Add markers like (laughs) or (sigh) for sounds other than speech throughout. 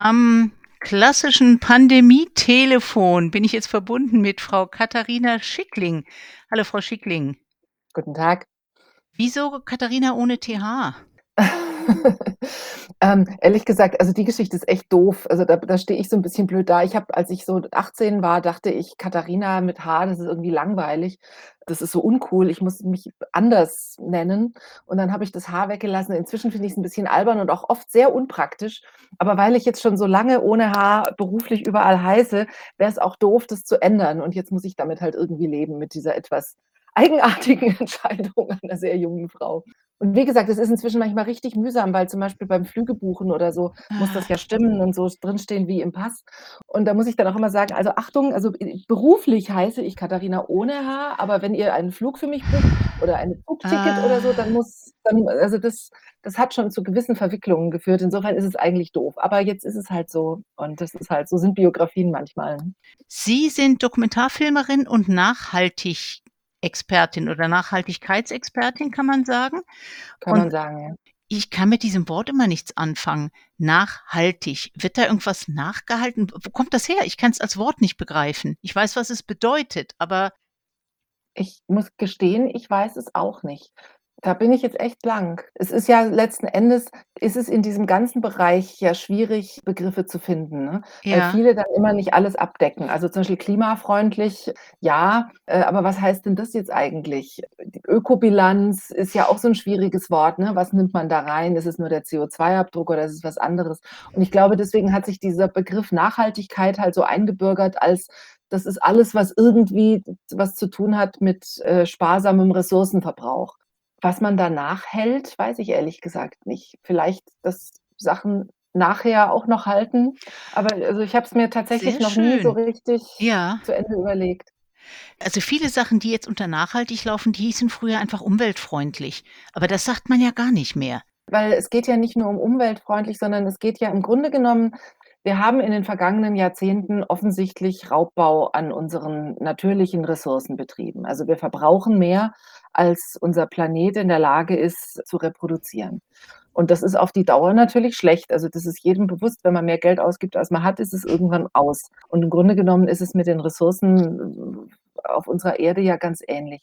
Am klassischen Pandemietelefon bin ich jetzt verbunden mit Frau Katharina Schickling. Hallo, Frau Schickling. Guten Tag. Wieso Katharina ohne TH? (laughs) Ähm, ehrlich gesagt, also die Geschichte ist echt doof. Also da da stehe ich so 'n bisschen blöd da. Ich habe als ich so 18 war, dachte ich: „Katharina mit H, das ist irgendwie langweilig. Das ist so uncool. Ich muss mich anders nennen.“ Und dann habe ich das H weggelassen. Inzwischen finde ich's 'n bisschen albern und auch oft sehr unpraktisch. Aber weil ich jetzt schon so lange ohne H beruflich überall heiße, wäre es auch doof, das zu ändern. Und jetzt muss ich damit halt irgendwie leben, mit dieser etwas eigenartigen (laughs) Entscheidung einer sehr jungen Frau. Und wie gesagt, es ist inzwischen manchmal richtig mühsam, weil zum Beispiel beim Flüge buchen oder so muss das Ah. ja stimmen und so drinstehen wie im Pass. Und da muss ich dann auch immer sagen: „Also Achtung, also, äh, beruflich heiße ich Katharina ohne H, aber wenn ihr einen Flug für mich bucht oder ein Zugticket oder so, dann Ah. muss dann also das das hat schon zu gewissen Verwicklungen geführt. Insofern ist es eigentlich doof. Aber jetzt ist es halt so und das ist halt so sind Biografien manchmal. Sie sind Dokumentarfilmerin und Nachhaltig-Expertin oder Nachhaltigkeitsexpertin, kann man sagen. Kann Und man sagen, ja. ich kann mit diesem Wort immer nichts anfangen. Nachhaltig. Wird da irgendwas nachgehalten? Wo kommt das her? Ich kann's als Wort nicht begreifen. Ich weiß, was es bedeutet, aber Ich muss gestehen, ich weiß es auch nicht. Da bin ich jetzt echt blank. Es ist ja letzten Endes ist es in diesem ganzen Bereich ja schwierig, Begriffe zu finden, ne? Weil Ja. viele dann immer nicht alles abdecken. Also, zum Beispiel klimafreundlich, ja, äh, aber was heißt denn das jetzt eigentlich? Die Ökobilanz ist ja auch so 'n schwieriges Wort, ne? Was nimmt man da rein? Ist es nur der CO2-Abdruck oder ist es was anderes? Und ich glaube, deswegen hat sich dieser Begriff Nachhaltigkeit halt so eingebürgert als das ist alles, was irgendwie was zu tun hat mit, äh, sparsamem Ressourcenverbrauch. Was man danach hält, weiß ich ehrlich gesagt nicht. Vielleicht, dass Sachen nachher auch noch halten, aber also, ich habe es mir tatsächlich Sehr noch nie so richtig Ja. zu Ende überlegt. Also, viele Sachen, die jetzt unter nachhaltig laufen, die hießen früher einfach umweltfreundlich. Aber das sagt man ja gar nicht mehr. Weil es geht ja nicht nur um umweltfreundlich, sondern es geht ja im Grunde genommen wir haben in den vergangenen Jahrzehnten offensichtlich Raubbau an unseren natürlichen Ressourcen betrieben. Also, wir verbrauchen mehr, als unser Planet in der Lage ist zu reproduzieren. Und das ist auf die Dauer natürlich schlecht. Also, das ist jedem bewusst, wenn man mehr Geld ausgibt, als man hat, ist es irgendwann aus. Und im Grunde genommen ist es mit den Ressourcen auf unserer Erde ja ganz ähnlich.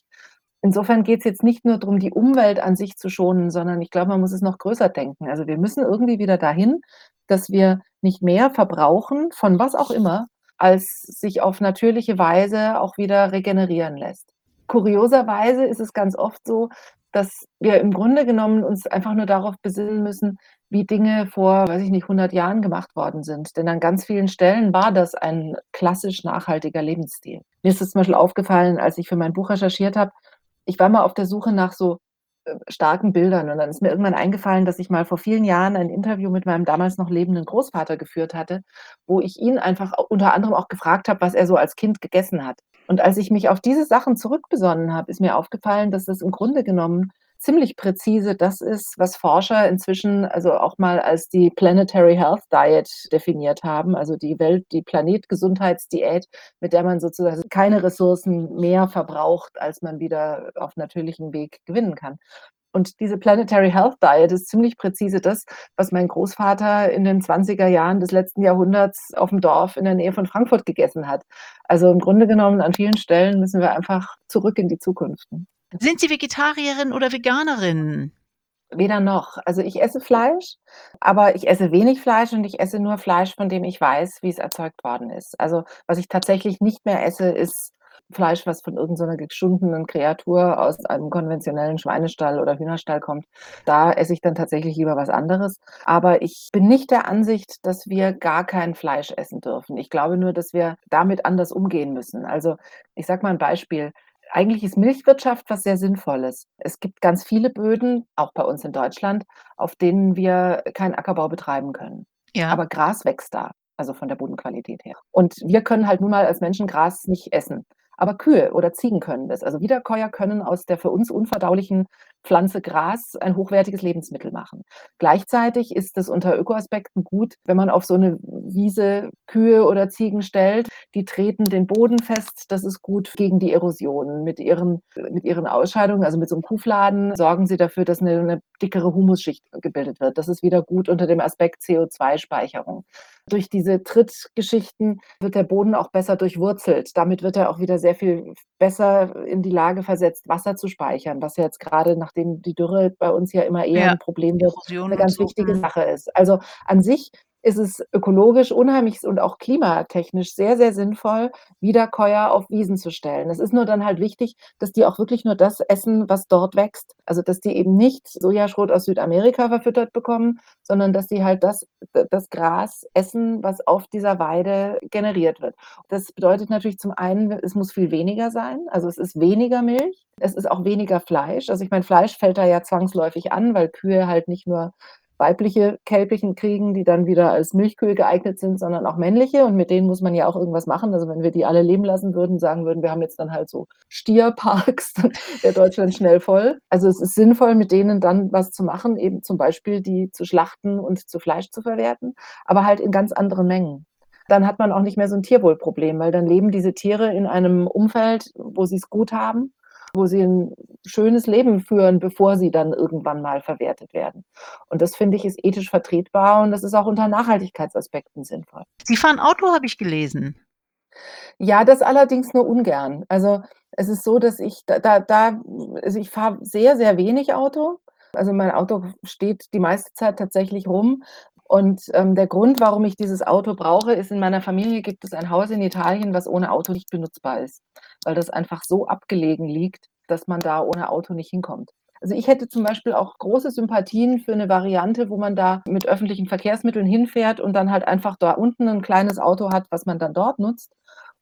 Insofern geht's jetzt nicht nur drum, die Umwelt an sich zu schonen, sondern ich glaube, man muss es noch größer denken. Also, wir müssen irgendwie wieder dahin, dass wir nicht mehr verbrauchen, von was auch immer, als sich auf natürliche Weise auch wieder regenerieren lässt. Kurioserweise ist es ganz oft so, dass wir im Grunde genommen uns einfach nur darauf besinnen müssen, wie Dinge vor, weiß ich nicht, 100 Jahren gemacht worden sind. Denn an ganz vielen Stellen war das ein klassisch nachhaltiger Lebensstil. Mir ist das zum Beispiel aufgefallen, als ich für mein Buch recherchiert habe. Ich war mal auf der Suche nach so, äh, starken Bildern und dann ist mir irgendwann eingefallen, dass ich mal vor vielen Jahren ein Interview mit meinem damals noch lebenden Großvater geführt hatte, wo ich ihn einfach unter anderem auch gefragt habe, was er so als Kind gegessen hat. Und als ich mich auf diese Sachen zurückbesonnen habe, ist mir aufgefallen, dass das im Grunde genommen ziemlich präzise das ist, was Forscher inzwischen also auch mal als die Planetary Health Diet definiert haben, also die Welt die Planet-Gesundheitsdiät, mit der man sozusagen keine Ressourcen mehr verbraucht, als man wieder auf natürlichem Weg gewinnen kann. Und diese Planetary Health Diet ist ziemlich präzise das, was mein Großvater in den 20er Jahren des letzten Jahrhunderts auf'm Dorf in der Nähe von Frankfurt gegessen hat. Also, im Grunde genommen an vielen Stellen müssen wir einfach zurück in die Zukunft. Sind Sie Vegetarierin oder Veganerin? Weder noch. Also, ich esse Fleisch, aber ich esse wenig Fleisch und ich esse nur Fleisch, von dem ich weiß, wie es erzeugt worden ist. Also, was ich tatsächlich nicht mehr esse, ist Fleisch, was von irgend so 'ner geschundenen Kreatur aus einem konventionellen Schweinestall oder Hühnerstall kommt. Da esse ich dann tatsächlich lieber was anderes. Aber ich bin nicht der Ansicht, dass wir gar kein Fleisch essen dürfen. Ich glaube nur, dass wir damit anders umgehen müssen. Also, ich sage mal 'n Beispiel. Eigentlich ist Milchwirtschaft was sehr Sinnvolles. Es gibt ganz viele Böden, auch bei uns in Deutschland, auf denen wir keinen Ackerbau betreiben können. Ja. Aber Gras wächst da, also von der Bodenqualität her. Und wir können halt nun mal als Menschen Gras nicht essen. Aber Kühe oder Ziegen können das. Also, Wiederkäuer können aus der für uns unverdaulichen Pflanze Gras ein hochwertiges Lebensmittel machen. Gleichzeitig ist es unter Ökoaspekten gut, wenn man auf so 'ne Wiese Kühe oder Ziegen stellt, die treten den Boden fest. Das ist gut gegen die Erosion. Mit ihren, mit ihren Ausscheidungen, also mit so einem Kuhfladen, sorgen sie dafür, dass eine, eine dickere Humusschicht gebildet wird. Das ist wieder gut unter dem Aspekt CO2-Speicherung. Durch diese Trittgeschichten wird der Boden auch besser durchwurzelt. Damit wird er auch wieder sehr viel besser in die Lage versetzt, Wasser zu speichern, was ja jetzt gerade, nachdem die Dürre bei uns ja immer eher Ja, ein Problem wird, eine ganz so, wichtige mhm. Sache ist. Also an sich ist es ökologisch unheimlich und auch klimatechnisch sehr, sehr sinnvoll, Wiederkäuer auf Wiesen zu stellen. Es ist nur dann halt wichtig, dass die auch wirklich nur das essen, was dort wächst. Also, dass die eben nicht Sojaschrot aus Südamerika verfüttert bekommen, sondern dass die halt das das Gras essen, was auf dieser Weide generiert wird. Das bedeutet natürlich zum einen, es muss viel weniger sein, also es ist weniger Milch, es ist auch weniger Fleisch. Also, ich meine, Fleisch fällt da ja zwangsläufig an, weil Kühe halt nicht nur weibliche Kälbchen kriegen, die dann wieder als Milchkühe geeignet sind, sondern auch männliche und mit denen muss man ja auch irgendwas machen. Also, wenn wir die alle leben lassen würden, sagen würden, wir haben jetzt dann halt so Stierparks, dann wäre Deutschland schnell voll. Also, es ist sinnvoll, mit denen dann was zu machen, eben zum Beispiel die zu schlachten und zu Fleisch zu verwerten, aber halt in ganz anderen Mengen. Dann hat man auch nicht mehr so 'n Tierwohlproblem, weil dann leben diese Tiere in einem Umfeld, wo sie's gut haben, wo sie 'n schönes Leben führen, bevor sie dann irgendwann mal verwertet werden. Und das finde ich, ist ethisch vertretbar und das ist auch unter Nachhaltigkeitsaspekten sinnvoll. Sie fahren Auto, habe ich gelesen. Ja, das allerdings nur ungern. Also, es ist so, dass ich da da da also, ich fahre sehr, sehr wenig Auto. Also, mein Auto steht die meiste Zeit tatsächlich rum und, ähm, der Grund, warum ich dieses Auto brauche, ist, in meiner Familie gibt es ein Haus in Italien, was ohne Auto nicht benutzbar ist, weil das einfach so abgelegen liegt, dass man da ohne Auto nicht hinkommt. Also, ich hätte zum Beispiel auch große Sympathien für 'ne Variante, wo man da mit öffentlichen Verkehrsmitteln hinfährt und dann halt einfach da unten 'n kleines Auto hat, was man dann dort nutzt.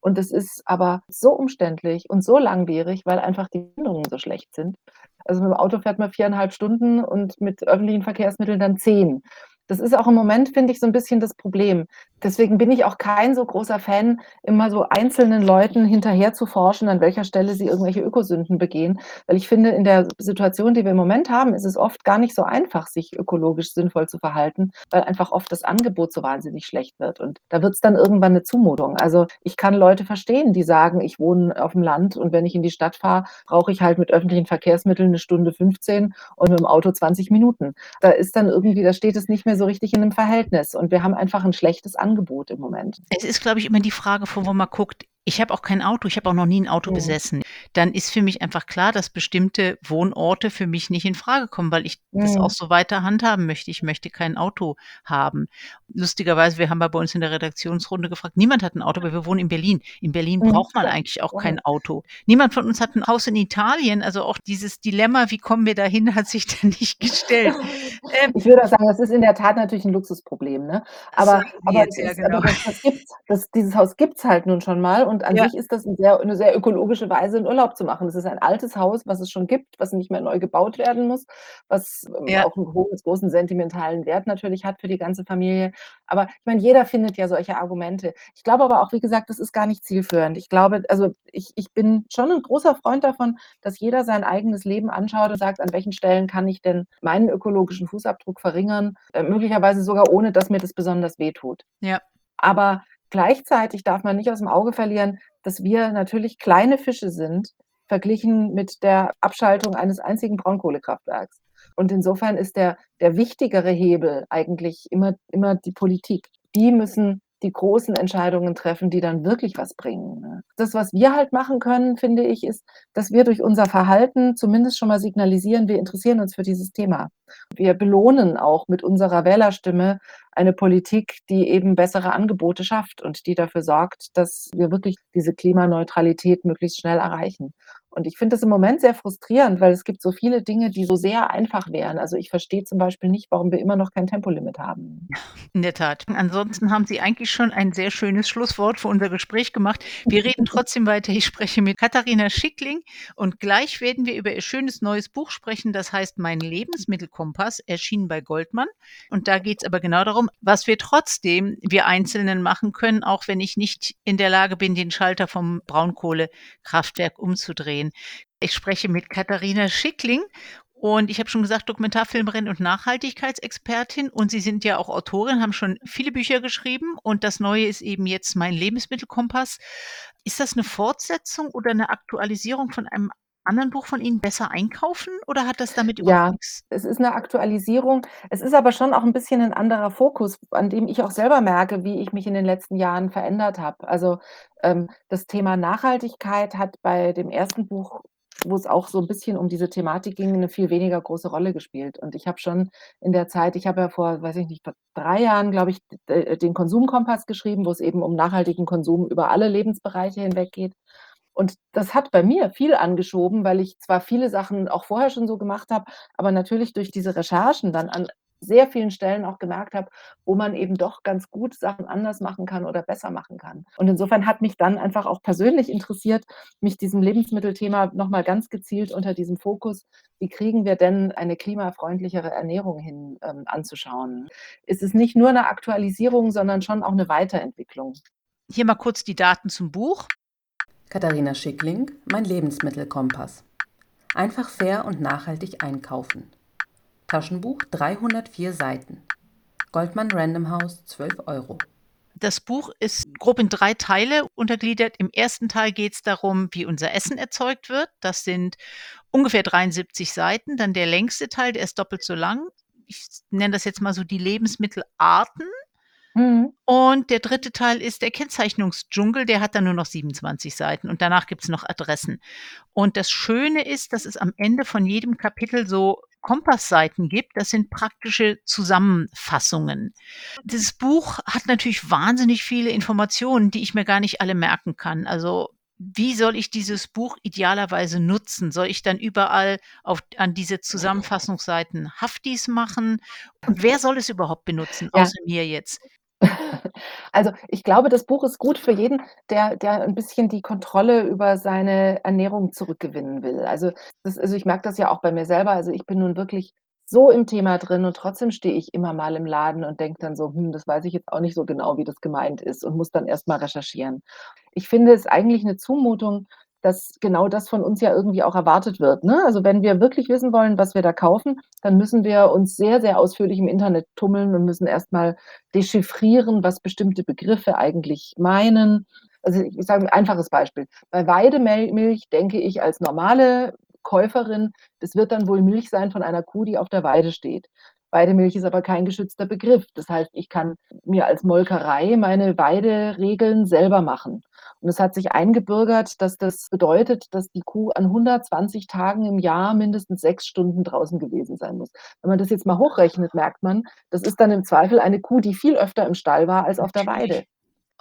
Und das ist aber so umständlich und so langwierig, weil einfach die Bindungen so schlecht sind. Also, mit'm Auto fährt man 4,5 Stunden und mit öffentlichen Verkehrsmitteln dann 10. Das ist auch im Moment, finde ich, so 'n bisschen das Problem. Deswegen bin ich auch kein so großer Fan, immer so einzelnen Leuten hinterher zu forschen, an welcher Stelle sie irgendwelche Ökosünden begehen. Weil ich finde, in der Situation, die wir im Moment haben, ist es oft gar nicht so einfach, sich ökologisch sinnvoll zu verhalten, weil einfach oft das Angebot so wahnsinnig schlecht wird. Und da wird's dann irgendwann 'ne Zumutung. Also, ich kann Leute verstehen, die sagen: „Ich wohne auf'm Land und wenn ich in die Stadt fahre, brauche ich halt mit öffentlichen Verkehrsmitteln 'ne Stunde 15 und mit'm Auto 20 Minuten.“ Da ist dann irgendwie da steht es nicht mehr so richtig in 'nem Verhältnis und wir haben einfach 'n schlechtes Angebot im Moment. Es ist, glaube ich, immer die Frage, von wo man guckt. Ich habe auch kein Auto, ich habe auch noch nie 'n Auto Mhm. besessen. Dann ist für mich einfach klar, dass bestimmte Wohnorte für mich nicht infrage kommen, weil ich das auch Mhm. so weiter handhaben möchte. Ich möchte kein Auto haben. Lustigerweise, wir haben bei uns in der Redaktionsrunde gefragt, niemand hat 'n Auto, weil wir wohnen in Berlin. In Berlin Mhm, braucht man ja. eigentlich auch kein Auto. Niemand von uns hat 'n Haus in Italien, also auch dieses Dilemma, wie kommen wir dahin, (laughs) hat sich dann nicht gestellt. (laughs) Ähm Ich würde auch sagen, das ist in der Tat natürlich 'n Luxusproblem, ne? Aber aber jetzt, es ja ist genau. aber das das gibt's. Das dieses Haus gibt's halt nun schon mal und an Ja. sich ist das 'n sehr 'ne sehr ökologische Weise, 'n Urlaub zu machen. Es ist ein altes Haus, was es schon gibt, was nicht mehr neu gebaut werden muss, was, ähm, Ja. auch 'n hohes großen sentimentalen Wert natürlich hat für die ganze Familie. Aber ich meine, jeder findet ja solche Argumente. Ich glaube aber auch, wie gesagt, das ist gar nicht zielführend. Ich glaube also, ich ich bin schon 'n großer Freund davon, dass jeder sein eigenes Leben anschaut und sagt: „An welchen Stellen kann ich denn meinen ökologischen Fußabdruck verringern?“ Äh, möglicherweise sogar ohne, dass mir das besonders wehtut. Ja. Aber gleichzeitig darf man nicht aus'm Auge verlieren, dass wir natürlich kleine Fische sind, verglichen mit der Abschaltung eines einzigen Braunkohlekraftwerks. Und insofern ist der der wichtigere Hebel eigentlich immer immer die Politik. Die müssen die großen Entscheidungen treffen, die dann wirklich was bringen, ne? Das, was wir halt machen können, finde ich, ist, dass wir durch unser Verhalten zumindest schon mal signalisieren, wir interessieren uns für dieses Thema. Wir belohnen auch mit unserer Wählerstimme eine Politik, die eben bessere Angebote schafft und die dafür sorgt, dass wir wirklich diese Klimaneutralität möglichst schnell erreichen. Und ich finde das im Moment sehr frustrierend, weil es gibt so viele Dinge, die so sehr einfach wären. Also, ich verstehe zum Beispiel nicht, warum wir immer noch kein Tempolimit haben. In der Tat. Ansonsten haben Sie eigentlich schon ein sehr schönes Schlusswort für unser Gespräch gemacht. Wir reden trotzdem weiter. Ich spreche mit Katharina Schickling und gleich werden wir über ihr schönes neues Buch sprechen, das heißt „Mein Lebensmittelkompass“, erschienen bei Goldmann. Und da geht's aber genau darum, was wir trotzdem wir Einzelnen machen können, auch wenn ich nicht in der Lage bin, den Schalter vom Braunkohlekraftwerk umzudrehen. Ich spreche mit Katharina Schickling Und ich habe schon gesagt, Dokumentarfilmerin und Nachhaltigkeitsexpertin. Und Sie sind ja auch Autorin, haben schon viele Bücher geschrieben. Und das Neue ist eben jetzt mein Lebensmittelkompass. Ist das 'ne Fortsetzung oder 'ne Aktualisierung von einem anderen Buch von Ihnen, „Besser einkaufen“, oder hat das damit überhaupt Ja, es ist 'ne Aktualisierung. Es ist aber schon auch 'n bisschen 'n anderer Fokus, an dem ich auch selber merke, wie ich mich in den letzten Jahren verändert habe. Also, ähm, das Thema Nachhaltigkeit hat bei dem 1. Buch, wo's auch so 'n bisschen um diese Thematik ging, 'ne viel weniger große Rolle gespielt. Und ich habe schon in der Zeit ich habe ja vor, weiß ich nicht, vor 3 Jahren, glaube ich, äh, den Konsumkompass geschrieben, wo's eben um nachhaltigen Konsum über alle Lebensbereiche hinweg geht. Und das hat bei mir viel angeschoben, weil ich zwar viele Sachen auch vorher schon so gemacht habe, aber natürlich durch diese Recherchen dann an sehr vielen Stellen auch gemerkt habe, wo man eben doch ganz gut Sachen anders machen kann oder besser machen kann. Und insofern hat mich dann einfach auch persönlich interessiert, mich diesem Lebensmittelthema noch mal ganz gezielt unter diesem Fokus: „Wie kriegen wir denn eine klimafreundlichere Ernährung hin“, ähm, anzuschauen. Es nicht nur 'ne Aktualisierung, sondern schon auch 'ne Weiterentwicklung. Hier mal kurz die Daten zum Buch. Katharina Schickling, „Mein Lebensmittelkompass“. Einfach fair und nachhaltig einkaufen. Taschenbuch, 304 Seiten. Goldmann Random House, 12 €. Das Buch ist grob in 3 Teile untergliedert. Im 1. Teil geht's darum, wie unser Essen erzeugt wird. Das sind ungefähr 73 Seiten. Dann der längste Teil, der ist doppelt so lang. Ich nenne das jetzt mal so die Lebensmittelarten. Mhm. Und der 3. Teil ist der Kennzeichnungsdschungel, der hat dann nur noch 27 Seiten und danach gibt's noch Adressen. Und das Schöne ist, dass es am Ende von jedem Kapitel so Kompassseiten gibt. Das sind praktische Zusammenfassungen. Dieses Buch hat natürlich wahnsinnig viele Informationen, die ich mir gar nicht alle merken kann. Also, wie soll ich dieses Buch idealerweise nutzen? Soll ich dann überall auf an diese Zusammenfassungsseiten Haftis machen? Wer soll es überhaupt benutzen, Ja. außer mir jetzt? Also, ich glaube, das Buch ist gut für jeden, der der 'n bisschen die Kontrolle über seine Ernährung zurückgewinnen will. Also, das also, ich merke das ja auch bei mir selber. Also, ich bin nun wirklich so im Thema drin und trotzdem stehe ich immer mal im Laden und denke dann so: „Hm, das weiß ich jetzt auch nicht so genau, wie das gemeint ist“, und muss dann erst mal recherchieren. Ich finde es eigentlich 'ne Zumutung, dass genau das von uns ja irgendwie auch erwartet wird, ne? Also, wenn wir wirklich wissen wollen, was wir da kaufen, dann müssen wir uns sehr, sehr ausführlich im Internet tummeln und müssen erst mal dechiffrieren, was bestimmte Begriffe eigentlich meinen. Also, ich sage 'n einfaches Beispiel. Bei Weidemel Milch denke ich als normale Käuferin, das wird dann wohl Milch sein von einer Kuh, die auf der Weide steht. Weidemilch ist aber kein geschützter Begriff. Das heißt, ich kann mir als Molkerei meine Weideregeln selber machen. Und es hat sich eingebürgert, dass das bedeutet, dass die Kuh an 120 Tagen im Jahr mindestens 6 Stunden draußen gewesen sein muss. Wenn man das jetzt mal hochrechnet, merkt man, das ist dann im Zweifel eine Kuh, die viel öfter im Stall war als auf der Weide.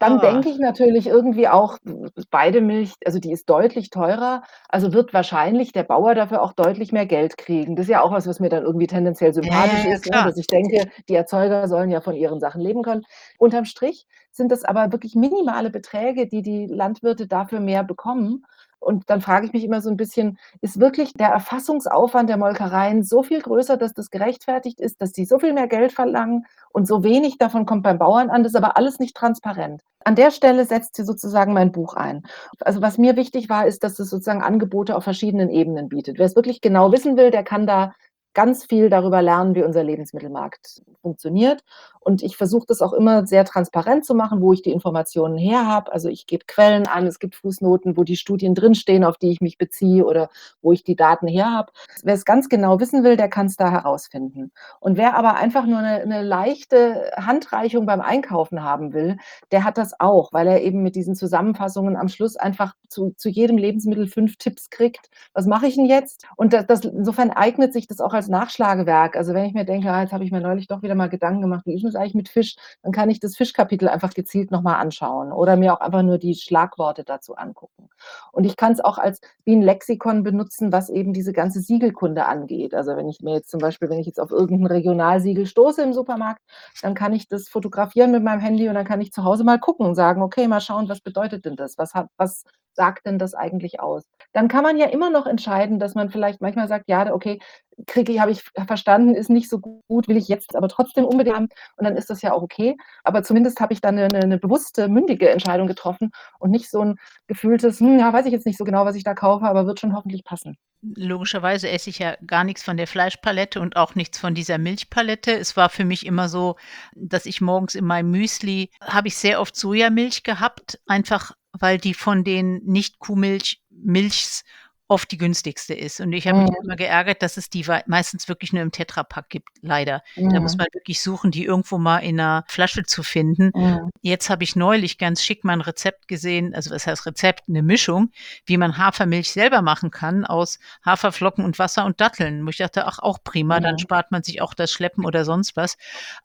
Dann Ah. denke ich natürlich irgendwie auch, w Weidemilch, also, die ist deutlich teurer, also, wird wahrscheinlich der Bauer dafür auch deutlich mehr Geld kriegen. Das ist ja auch was, was mir dann irgendwie tendenziell sympathisch ja, ist, ne, dass ich denke, die Erzeuger sollen ja von ihren Sachen leben können. Unterm Strich sind das aber wirklich minimale Beträge, die die Landwirte dafür mehr bekommen. Und dann frage ich mich immer so 'n bisschen: Ist wirklich der Erfassungsaufwand der Molkereien so viel größer, dass das gerechtfertigt ist, dass die so viel mehr Geld verlangen und so wenig davon kommt beim Bauern an? Das ist aber alles nicht transparent. An der Stelle setzt hier sozusagen mein Buch ein. Also, was mir wichtig war, ist, dass es sozusagen Angebote auf verschiedenen Ebenen bietet. Wer's wirklich genau wissen will, der kann da ganz viel darüber lernen, wie unser Lebensmittelmarkt funktioniert. Und ich versuche das auch immer sehr transparent zu machen, wo ich die Informationen her habe. Also, ich gebe Quellen an, es gibt Fußnoten, wo die Studien drinstehen, auf die ich mich beziehe oder wo ich die Daten her habe. Wer's ganz genau wissen will, der kann's da herausfinden. Und wer aber einfach nur 'ne 'ne leichte Handreichung beim Einkaufen haben will, der hat das auch, weil er eben mit diesen Zusammenfassungen am Schluss einfach zu zu jedem Lebensmittel 5 Tipps kriegt. „Was mache ich 'n jetzt?“ Und da das insofern eignet sich das auch als Nachschlagewerk. Also, wenn ich mir denke: „Ah, jetzt habe ich mir neulich doch wieder mal Gedanken gemacht, wie ist das eigentlich mit Fisch?“ Dann kann ich das Fischkapitel einfach gezielt noch mal anschauen oder mir auch einfach nur die Schlagworte dazu angucken. Und ich kann's auch als wie 'n Lexikon benutzen, was eben diese ganze Siegelkunde angeht. Also, wenn ich mir jetzt zum Beispiel wenn ich jetzt auf irgend 'n Regionalsiegel stoße im Supermarkt, dann kann ich das fotografieren mit meinem Handy und dann kann ich zu Hause mal gucken und sagen: „Okay, mal schauen, was bedeutet denn das? Was hat was sagt denn das eigentlich aus? Dann kann man ja immer noch entscheiden, dass man vielleicht manchmal sagt: „Ja, okay, kriege habe ich verstanden, ist nicht so gut, will ich jetzt aber trotzdem unbedingt haben.“ Und dann ist das ja auch okay. Aber zumindest habe ich dann 'ne 'ne 'ne bewusste, mündige Entscheidung getroffen und nicht so 'n gefühltes: „Hm, ja, weiß ich jetzt nicht so genau, was ich da kaufe, aber wird schon hoffentlich passen.“ Logischerweise esse ich ja gar nix von der Fleischpalette und auch nichts von dieser Milchpalette. Es war für mich immer so, dass ich morgens in meinem Müsli habe ich sehr oft Sojamilch gehabt, einfach weil die von den Nicht-Kuhmilch Milchs oft die günstigste ist. Und ich habe mich Mhm. immer geärgert, dass es die meistens wirklich nur im Tetrapack gibt, leider. Da muss Mhm. man wirklich suchen, die irgendwo mal in 'ner Flasche zu finden. Mhm. Jetzt habe ich neulich ganz schick mal 'n Rezept gesehen also, was heißt Rezept, 'ne Mischung, wie man Hafermilch selber machen kann aus Haferflocken und Wasser und Datteln, wo ich dachte: „Ach, auch prima, dann Mhm. spart man sich auch das Schleppen oder sonst was.“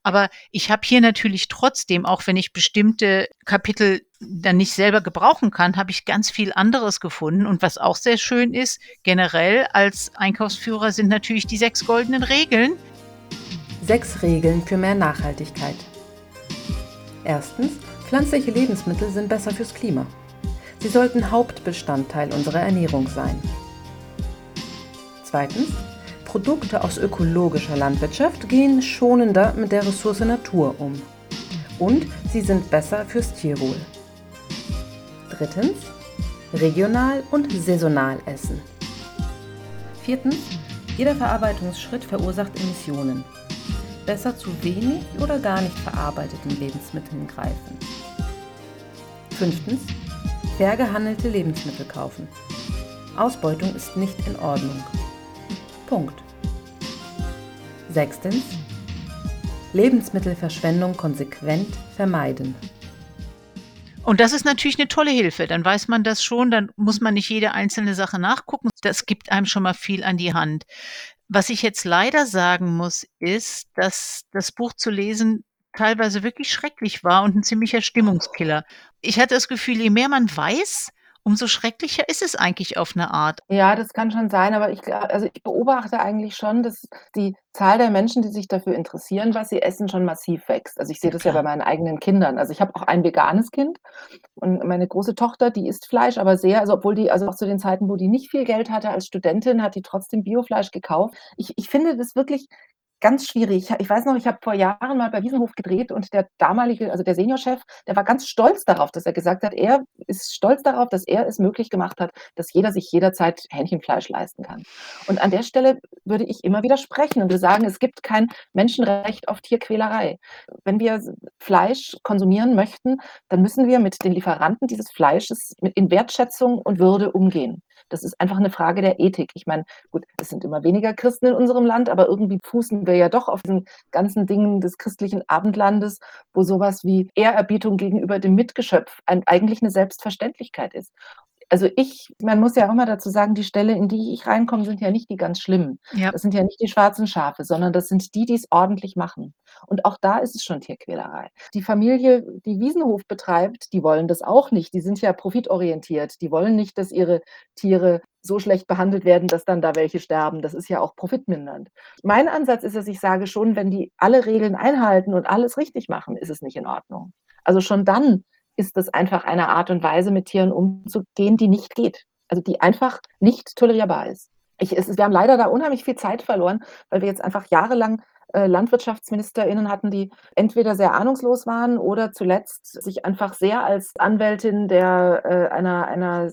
Aber ich habe hier natürlich trotzdem, auch wenn ich bestimmte Kapitel dann nicht selber gebrauchen kann, habe ich ganz viel anderes gefunden. Und was auch sehr schön ist, generell als Einkaufsführer sind natürlich die 6 goldenen Regeln. 6 Regeln für mehr Nachhaltigkeit. 1. Pflanzliche Lebensmittel sind besser fürs Klima. Sie sollten Hauptbestandteil unserer Ernährung sein. 2. Produkte aus ökologischer Landwirtschaft gehen schonender mit der Ressource Natur um. Und sie sind besser fürs Tierwohl. 3. Regional und saisonal essen. 4. Jeder Verarbeitungsschritt verursacht Emissionen. Besser zu wenig oder gar nicht verarbeiteten Lebensmitteln greifen. 5. Fair gehandelte Lebensmittel kaufen. Ausbeutung ist nicht in Ordnung. Punkt. 6. Lebensmittelverschwendung konsequent vermeiden. Und das ist natürlich 'ne tolle Hilfe. Dann weiß man das schon, dann muss man nicht jede einzelne Sache nachgucken. Das gibt einem schon mal viel an die Hand. Was ich jetzt leider sagen muss, ist, dass das Buch zu lesen teilweise wirklich schrecklich war und 'n ziemlicher Stimmungskiller. Ich hatte das Gefühl, je mehr man weiß, umso schrecklicher ist es eigentlich auf 'ne Art. Ja, das kann schon sein, aber ich gla also, ich beobachte eigentlich schon, dass die Zahl der Menschen, die sich dafür interessieren, was sie essen, schon massiv wächst. Also, ich sehe das ja bei klar. meinen eigenen Kindern. Also, ich habe auch ein veganes Kind und meine große Tochter, die isst Fleisch, aber sehr also, obwohl die also, auch zu den Zeiten, wo die nicht viel Geld hatte als Studentin, hat die trotzdem Biofleisch gekauft. Ich ich finde das wirklich ganz schwierig. Ich weiß noch, ich habe vor Jahren mal bei Wiesenhof gedreht und der damalige also, der Seniorchef, der war ganz stolz darauf, dass er gesagt hat, er ist stolz darauf, dass er es möglich gemacht hat, dass jeder sich jederzeit Hähnchenfleisch leisten kann. Und an der Stelle würde ich immer widersprechen und würde sagen, es gibt kein Menschenrecht auf Tierquälerei. Wenn wir Fleisch konsumieren möchten, dann müssen wir mit den Lieferanten dieses Fleisches in Wertschätzung und Würde umgehen. Das ist einfach 'ne Frage der Ethik. Ich meine, gut, es sind immer weniger Christen in unserem Land, aber irgendwie fußen wir ja doch auf diesen ganzen Dingen des christlichen Abendlandes, wo so was wie Ehrerbietung gegenüber dem Mitgeschöpf eigentlich 'ne Selbstverständlichkeit ist. Also, ich man muss ja auch immer dazu sagen, die Ställe, in die ich reinkomme, sind ja nicht die ganz schlimmen. Ja. Das sind ja nicht die schwarzen Schafe, sondern das sind die, die's ordentlich machen. Und auch da ist es schon Tierquälerei. Die Familie, die Wiesenhof betreibt, die wollen das auch nicht. Die sind ja profitorientiert. Die wollen nicht, dass ihre Tiere so schlecht behandelt werden, dass dann da welche sterben. Das ist ja auch profitmindernd. Mein Ansatz ist, dass ich sage schon, wenn die alle Regeln einhalten und alles richtig machen, ist es nicht in Ordnung. Also, schon dann ist das einfach eine Art und Weise, mit Tieren umzugehen, die nicht geht, also, die einfach nicht tolerierbar ist. Ich es wir haben leider da unheimlich viel Zeit verloren, weil wir jetzt einfach jahrelang, äh, LandwirtschaftsministerInnen hatten, die entweder sehr ahnungslos waren oder zuletzt sich einfach sehr als Anwältin der äh, einer einer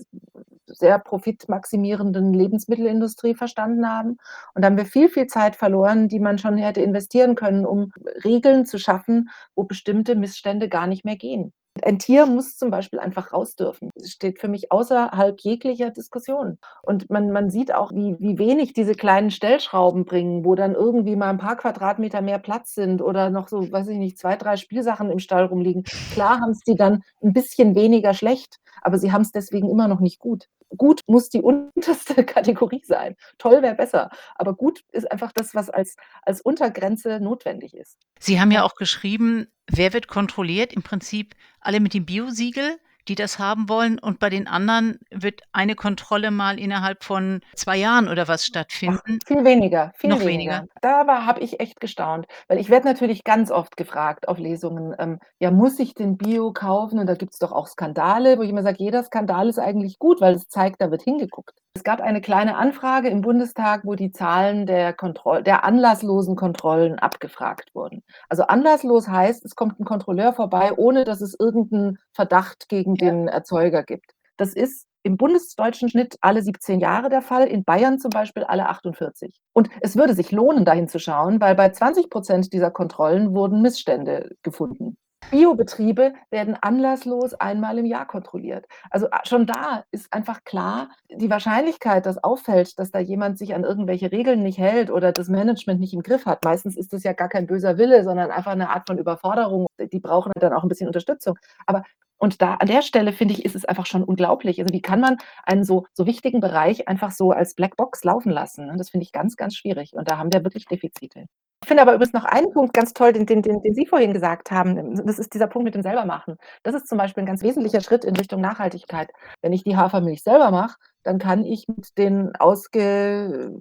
sehr profitmaximierenden Lebensmittelindustrie verstanden haben. Und da haben wir viel, viel Zeit verloren, die man schon hätte investieren können, um Regeln zu schaffen, wo bestimmte Missstände gar nicht mehr gehen. Ein Tier muss zum Beispiel einfach raus dürfen. Das steht für mich außerhalb jeglicher Diskussion. Und man man sieht auch, wie wie wenig diese kleinen Stellschrauben bringen, wo dann irgendwie mal 'n paar Quadratmeter mehr Platz sind oder noch so, weiß ich nicht, 2, 3 Spielsachen im Stall rumliegen. Klar haben's die dann 'n bisschen weniger schlecht, aber sie haben's deswegen immer noch nicht gut. Gut muss die (laughs) unterste Kategorie sein. Toll wäre besser, aber gut ist einfach das, was als als Untergrenze notwendig ist. Sie haben ja Ja. auch geschrieben, wer wird kontrolliert? Im Prinzip alle mit dem Biosiegel, die das haben wollen und bei den anderen wird eine Kontrolle mal innerhalb von 2 Jahren oder was stattfinden? Ach, viel weniger, viel Noch weniger. weniger? Da habe ich echt gestaunt, weil ich werde natürlich ganz oft gefragt auf Lesungen, ähm: „Ja, muss ich denn Bio kaufen?“ Und da gibt's doch auch Skandale, wo ich immer sage: „Jeder Skandal ist eigentlich gut, weil es zeigt, da wird hingeguckt.“ Es gab eine kleine Anfrage im Bundestag, wo die Zahlen der Kontroll der anlasslosen Kontrollen abgefragt wurden. Also, anlasslos heißt, es kommt 'n Kontrolleur vorbei, ohne dass es irgend 'n Verdacht gegen Ja. den Erzeuger gibt. Das ist im bundesdeutschen Schnitt alle 17 Jahre der Fall, in Bayern zum Beispiel alle 48. Und es würde sich lohnen, da hinzuschauen, weil bei 20 % dieser Kontrollen wurden Missstände gefunden. Biobetriebe werden anlasslos einmal im Jahr kontrolliert. Also, a schon da ist einfach klar, die Wahrscheinlichkeit, dass auffällt, dass da jemand sich an irgendwelche Regeln nicht hält oder das Management nicht im Griff hat meistens ist das ja gar kein böser Wille, sondern einfach 'ne Art von Überforderung. Die brauchen dann auch 'n bisschen Unterstützung. Aber und da an der Stelle, finde ich, ist es einfach schon unglaublich. Also, wie kann man einen so so wichtigen Bereich einfach so als Blackbox laufen lassen? Das finde ich ganz, ganz schwierig und da haben wir wirklich Defizite. Ich finde aber übrigens noch einen Punkt ganz toll, den den den den Sie vorhin gesagt haben. Das ist dieser Punkt mit dem Selbermachen. Das ist zum Beispiel 'n ganz wesentlicher Schritt in Richtung Nachhaltigkeit. Wenn ich die Hafermilch selber mache, dann kann ich mit den ausgesuppten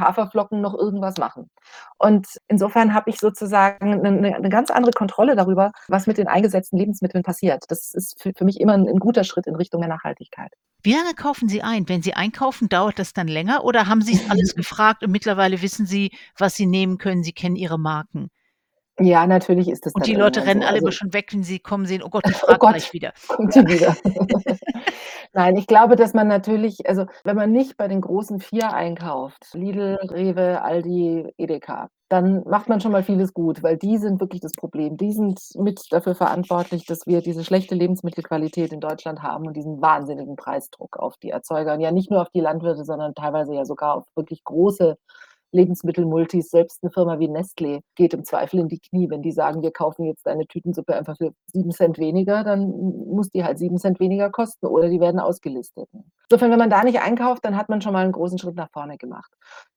Haferflocken noch irgendwas machen. Und insofern habe ich sozusagen 'ne 'ne 'ne ganz andere Kontrolle darüber, was mit den eingesetzten Lebensmitteln passiert. Das ist für für mich immer 'n 'n guter Schritt in Richtung der Nachhaltigkeit. Wie lange kaufen Sie ein? Wenn Sie einkaufen, dauert das dann länger oder haben Sie's alles (laughs) gefragt und mittlerweile wissen Sie, was Sie nehmen können, Sie kennen Ihre Marken? Ja, natürlich ist das Und dann die Leute irgendwann rennen so. alle immer Also schon weg, wenn sie kommen sehen: „Oh Gott, die (laughs) Oh Gott, gleich wieder.“ (laughs) kommt die wieder. (laughs) Nein, ich glaube, dass man natürlich also, wenn man nicht bei den großen 4 einkauft, Lidl, Rewe, Aldi, Edeka, dann macht man schon mal vieles gut, weil die sind wirklich das Problem. Die sind mit dafür verantwortlich, dass wir diese schlechte Lebensmittelqualität in Deutschland haben und diesen wahnsinnigen Preisdruck auf die Erzeuger und ja nicht nur auf die Landwirte, sondern teilweise ja sogar auf wirklich große Lebensmittelmultis. Selbst 'ne Firma wie Nestlé geht im Zweifel in die Knie, wenn die sagen: „Wir kaufen jetzt deine Tütensuppe einfach für 7 C weniger“, dann muss die halt 7 C weniger kosten oder die werden ausgelistet. Insofern, wenn man da nicht einkauft, dann hat man schon mal 'n großen Schritt nach vorne gemacht.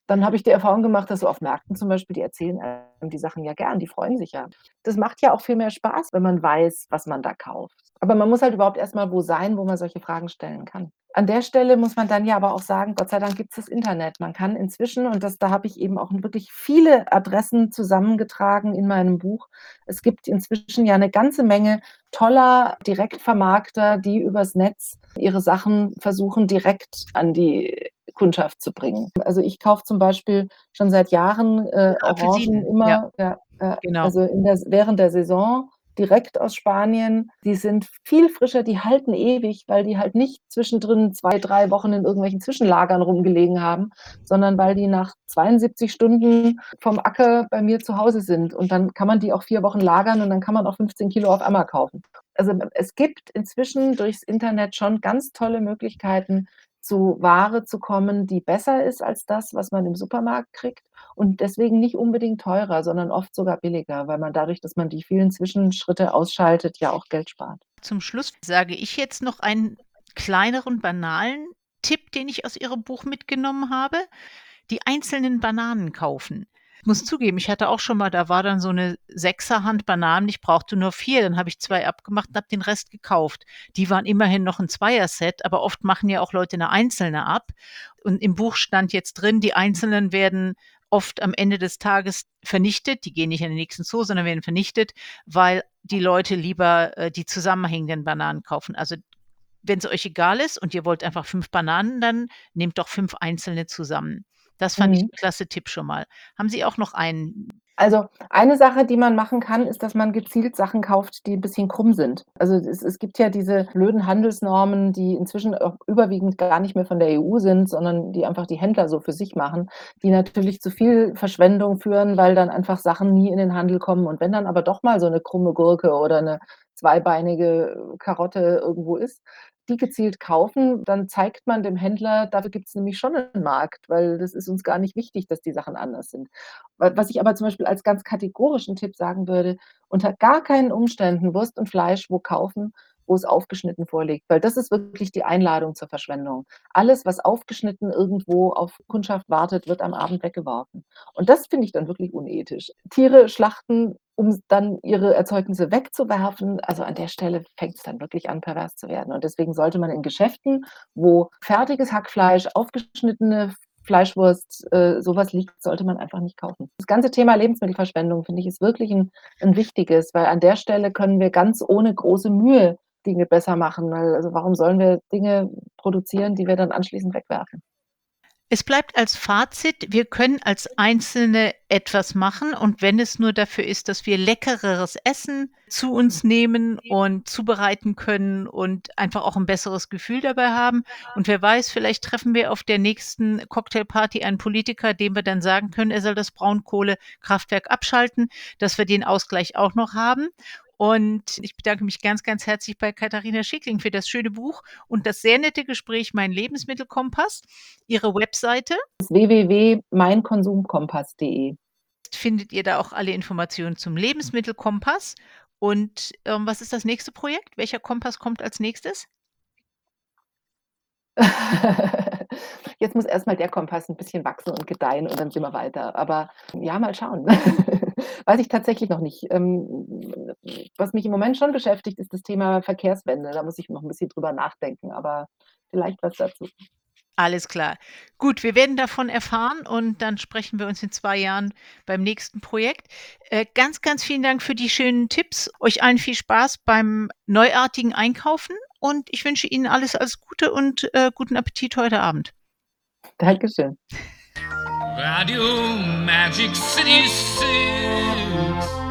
Dann habe ich die Erfahrung gemacht, dass so auf Märkten zum Beispiel, die erzählen einem die Sachen ja gern, die freuen sich ja. Das macht ja auch viel mehr Spaß, wenn man weiß, was man da kauft. Aber man muss halt überhaupt erst mal wo sein, wo man solche Fragen stellen kann. An der Stelle muss man dann ja aber auch sagen, Gott sei Dank gibt's das Internet. Man kann inzwischen und das da habe ich eben auch wirklich viele Adressen zusammengetragen in meinem Buch. Es gibt inzwischen ja 'ne ganze Menge toller Direktvermarkter, die übers Netz ihre Sachen versuchen, direkt an die Kundschaft zu bringen. Also, ich kaufe zum Beispiel schon seit Jahren, äh, Orangen Apfelsinen, ja. immer ja, ja, Genau. also, der während der Saison direkt aus Spanien. Die sind viel frischer, die halten ewig, weil die halt nicht zwischendrin 2, 3 Wochen in irgendwelchen Zwischenlagern rumgelegen haben, sondern weil die nach 72 Stunden vom Acker bei mir zu Hause sind. Und dann kann man die auch 4 Wochen lagern und dann kann man auch 15 kg auf einmal kaufen. Also, es gibt inzwischen durchs Internet schon ganz tolle Möglichkeiten, zu Ware zu kommen, die besser ist als das, was man im Supermarkt kriegt und deswegen nicht unbedingt teurer, sondern oft sogar billiger, weil man dadurch, dass man die vielen Zwischenschritte ausschaltet, ja auch Geld spart. Zum Schluss sage ich jetzt noch einen kleineren, banalen Tipp, den ich aus Ihrem Buch mitgenommen habe: Die einzelnen Bananen kaufen. Ich muss zugeben, ich hatte auch schon mal da war dann so 'ne Sechserhand Bananen, ich brauchte nur 4, dann habe ich 2 abgemacht und habe den Rest gekauft. Die waren immerhin noch 'n Zweierset, aber oft machen ja auch Leute 'ne einzelne ab. Und im Buch stand jetzt drin, die einzelnen werden oft am Ende des Tages vernichtet. Die gehen nicht in den nächsten Zoo, sondern werden vernichtet, weil die Leute lieber, äh, die zusammenhängenden Bananen kaufen. Also, wenn's euch egal ist und ihr wollt einfach 5 Bananen, dann nehmt doch 5 einzelne zusammen. Das fand ich Mhm. 'n klasse Tipp schon mal. Haben Sie auch noch einen? Also, eine Sache, die man machen kann, ist, dass man gezielt Sachen kauft, die 'n bisschen krumm sind. Also, es es gibt ja diese blöden Handelsnormen, die inzwischen auch überwiegend gar nicht mehr von der EU sind, sondern die einfach die Händler so für sich machen, die natürlich zu viel Verschwendung führen, weil dann einfach Sachen nie in den Handel kommen. Und wenn dann aber doch mal so 'ne krumme Gurke oder 'ne zweibeinige Karotte irgendwo ist, die gezielt kaufen, dann zeigt man dem Händler, dafür gibt's nämlich schon 'nen Markt, weil das ist uns gar nicht wichtig, dass die Sachen anders sind. Wa was ich aber zum Beispiel als ganz kategorischen Tipp sagen würde: Unter gar keinen Umständen Wurst und Fleisch wo kaufen, groß aufgeschnitten vorliegt, weil das ist wirklich die Einladung zur Verschwendung. Alles, was aufgeschnitten irgendwo auf Kundschaft wartet, wird am Abend weggeworfen. Und das finde ich dann wirklich unethisch. Tiere schlachten, um dann ihre Erzeugnisse wegzuwerfen. Also an der Stelle fängt es dann wirklich an, pervers zu werden. Und deswegen sollte man in Geschäften, wo fertiges Hackfleisch, aufgeschnittene Fleischwurst, äh, so liegt, sollte man einfach nicht kaufen. Das ganze Thema Lebensmittelverschwendung, finde ich, ist wirklich ein 'n wichtiges, weil an der Stelle können wir ganz ohne große Mühe Dinge besser machen, weil also warum sollen wir Dinge produzieren, die wir dann anschließend wegwerfen? Es bleibt als Fazit, wir können als Einzelne etwas machen und wenn es nur dafür ist, dass wir leckereres Essen zu uns nehmen und zubereiten können und einfach auch ein besseres Gefühl dabei haben. Und wer weiß, vielleicht treffen wir auf der nächsten Cocktailparty einen Politiker, dem wir dann sagen können, er soll das Braunkohlekraftwerk abschalten, dass wir den Ausgleich auch noch haben. Und ich bedanke mich ganz, ganz herzlich bei Katharina Schickling für das schöne Buch und das sehr nette Gespräch Mein Lebensmittelkompass. Ihre Webseite? www.meinkonsumkompass.de. Findet ihr da auch alle Informationen zum Lebensmittelkompass? Und ähm, was ist das nächste Projekt? Welcher Kompass kommt als nächstes? (laughs) Jetzt muss erst mal der Kompass ein bisschen wachsen und gedeihen und dann sind wir weiter. Aber ja, mal schauen. (laughs) Weiß ich tatsächlich noch nicht. Ähm, was mich im Moment schon beschäftigt, ist das Thema Verkehrswende. Da muss ich noch ein bisschen drüber nachdenken, aber vielleicht was dazu. Alles klar. Gut, wir werden davon erfahren und dann sprechen wir uns in zwei Jahren beim nächsten Projekt. Äh, ganz, ganz vielen Dank für die schönen Tipps. Euch allen viel Spaß beim neuartigen Einkaufen und ich wünsche Ihnen alles, alles Gute und äh, guten Appetit heute Abend. Dankeschön. Radio Magic City 6